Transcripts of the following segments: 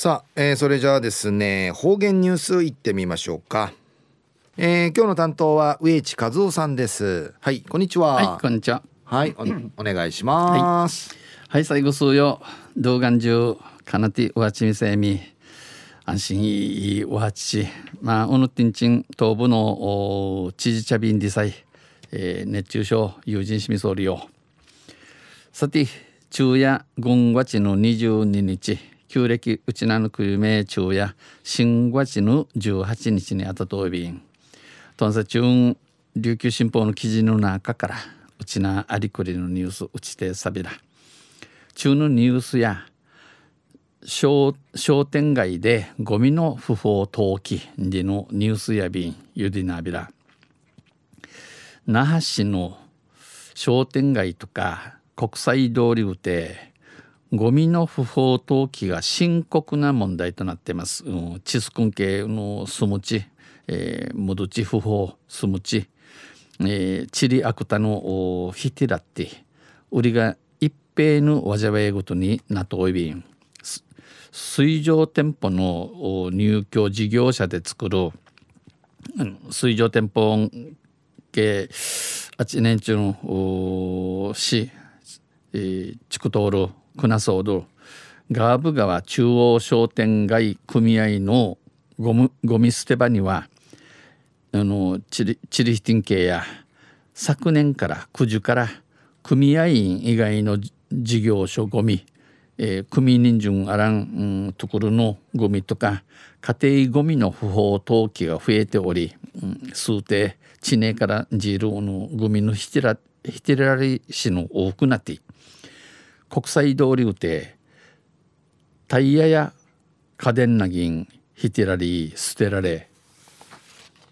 さあ、えー、それじゃあですね方言ニュースいってみましょうか、えー、今日の担当は上地和夫さんです。はいこんにちは。はいこんにちは。はいお願いします、はい、はい、最後数よ。動画中かなておはちみせみ。安心いいおはち。まあおぬてんちん東部の知事茶瓶でさええー、熱中症友人しみそうりよ。さて昼夜軍月の22日旧暦うちなぬくゆめ昼夜新月の18日にあたとびん。とんさ中琉球新報の記事の中からうちなありくりのニュースうちてさびら中のニュースや商商店街でゴミの不法投棄でのニュースやびんゆでなびら。那覇市の商店街とか国際通りうてゴミの不法投棄が深刻な問題となっています。うんチスクン系のスムチ、えー、ムドチ不法スムチ、えー、チリアクタのヒティラッティ、売りが一平のわじゃわえごとになとおいびん。水上店舗の入居事業者で作る、うん、水上店舗系8年中の市地区通る船総道ガーブ川中央商店街組合のゴムゴミ捨て場にはあのチリヒティン系や昨年から9時から組合員以外の事業所ゴミ、えー、組人順あらん、うん、ところのゴミとか家庭ゴミの不法投棄が増えており、うん、数定地名からジールのゴミのひてらひてらりしの多くなってい国際通りうてタイヤや家電な銀ひてらり捨てられ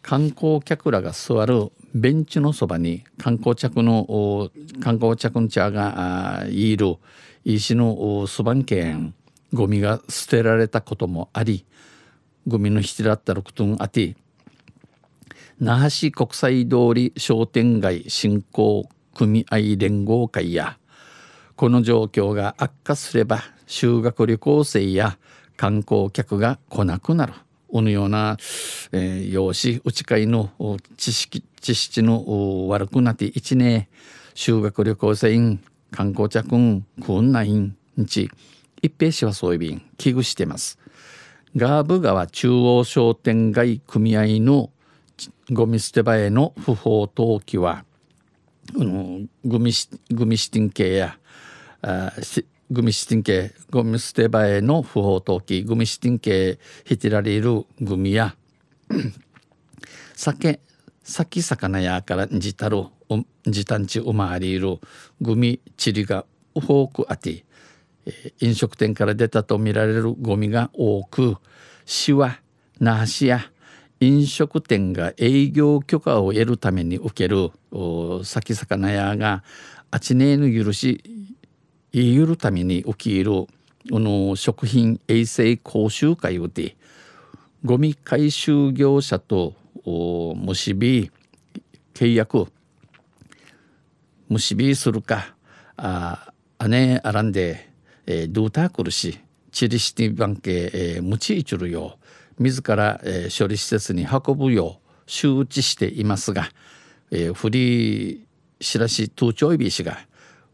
観光客らが座るベンチのそばに観光客の観光客の茶がいる石のそばんけんゴミが捨てられたこともありゴミのひてらったることんあて那覇市国際通り商店街振興組合連合会やこの状況が悪化すれば修学旅行生や観光客が来なくなる。このような、えー、用紙内会の知識知識の悪くなって一年。修学旅行生員観光客くんないんち。一平氏はそういう便危惧してます。ガーブ川中央商店街組合のゴミ捨て場への不法投棄は、うん、グミグミシティン系やグミシティン系ゴミ捨て場への不法投棄グミシティン系ヒティラリールグミや酒先魚屋からじたるじたんちうまわりいるグミチリが多くあて飲食店から出たとみられるゴミが多く市は那覇市や飲食店が営業許可を得るために受ける先魚屋があちねえの許し言いるために起きるこの食品衛生講習会をでゴミ回収業者と結び契約結びするかあ姉あらんで、えー、ドゥータークルしチリシティバンケ、えー、無知いちるよう自ら、えー、処理施設に運ぶよう周知していますが、えー、フリーしらしトゥーチョイビー氏が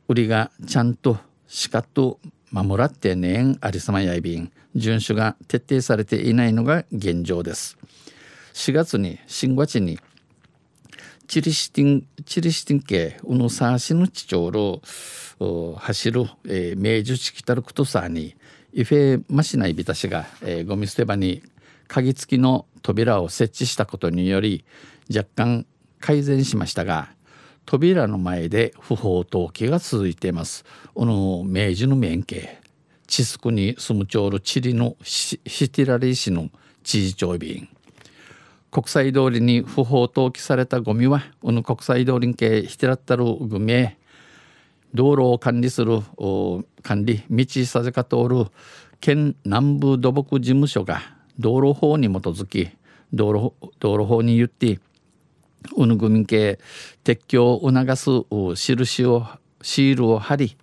売りがちゃんとしかと守らってねんありさまやいびん。遵守が徹底されていないのが現状です。4月に新月にチリシティンチリシティン系うのさしの地長路走る、えー、明治地たるくとさにイフェマシナイビタシが、えー、ゴミ捨て場に鍵付きの扉を設置したことにより若干改善しましたが扉の前で不法投棄が続いています。この明治の免刑地スクに住む町のチリのシティラリー市の知事長便。国際通りに不法投棄されたゴミはこの国際通りに系ひてらったるグミ道路を管理する管理道させか通る県南部土木事務所が道路法に基づき道路道路法に言ってうぬぐみ系撤去を促す印をシールを貼り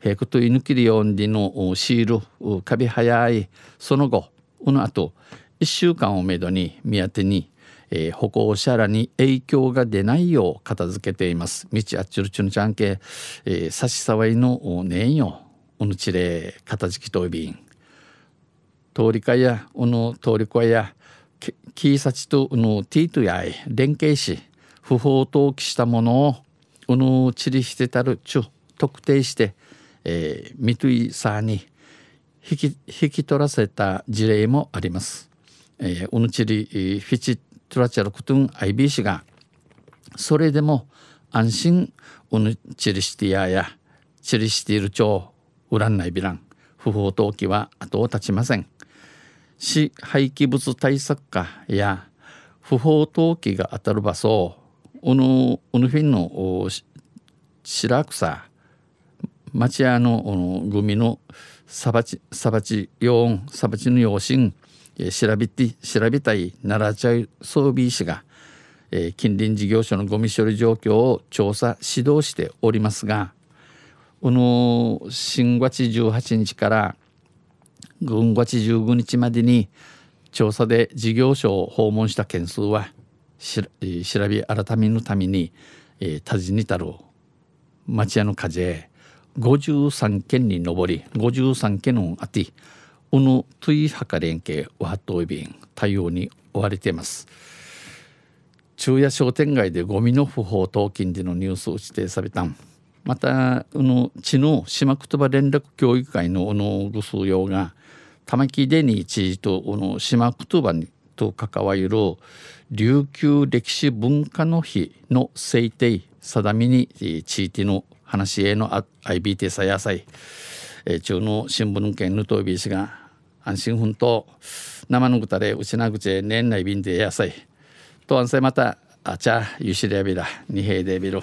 ヘクトイヌキリオンディのシールカビ早い。その後この後1週間をめどに宮手に、えー、歩行者らに影響が出ないよう片付けています。道あっちゅるちゅのちゃんけ、えー、差し障りのねんよ。おぬちれ片付きといびん。通りかやおの通りこやキーサチとのティートやい連携し不法投棄したものをうぬちりしてたるちゅ特定して、えー、ミトゥイサーに引き引き取らせた事例もあります。えー、ウヌチリフィチトラチャルクトゥン IB 氏がそれでも安心ウヌチリシティアやチリシティル町ウランナイビラン不法投棄は後を絶ちません。市廃棄物対策課や不法投棄が当たる場所ウヌウヌフィンの白草町屋のグミのサバチサバチヨーンサバチの養親調べて調べたい奈良茶装備士が、えー、近隣事業所のゴミ処理状況を調査指導しておりますがこの新月18日から軍月15日までに調査で事業所を訪問した件数は調べ改めのために、えー、多治に至る。町屋の火事53件に上り53件のあてうぬといはか連携わっといびん対応に追われています。昼夜商店街でゴミの不法投棄でのニュースを指定された。んまたうの地の島言葉連絡協議会のうのぐすうようが玉木デニー知事とうの島言葉と関わる琉球歴史文化の日の制定定めに地域の話への IBT さ野菜、えー、中の新聞県ぬとびしが安心奮闘。生のぐたれうちなぐち年内便で野菜と安静またあちゃゆしりやびら。二平でびろ。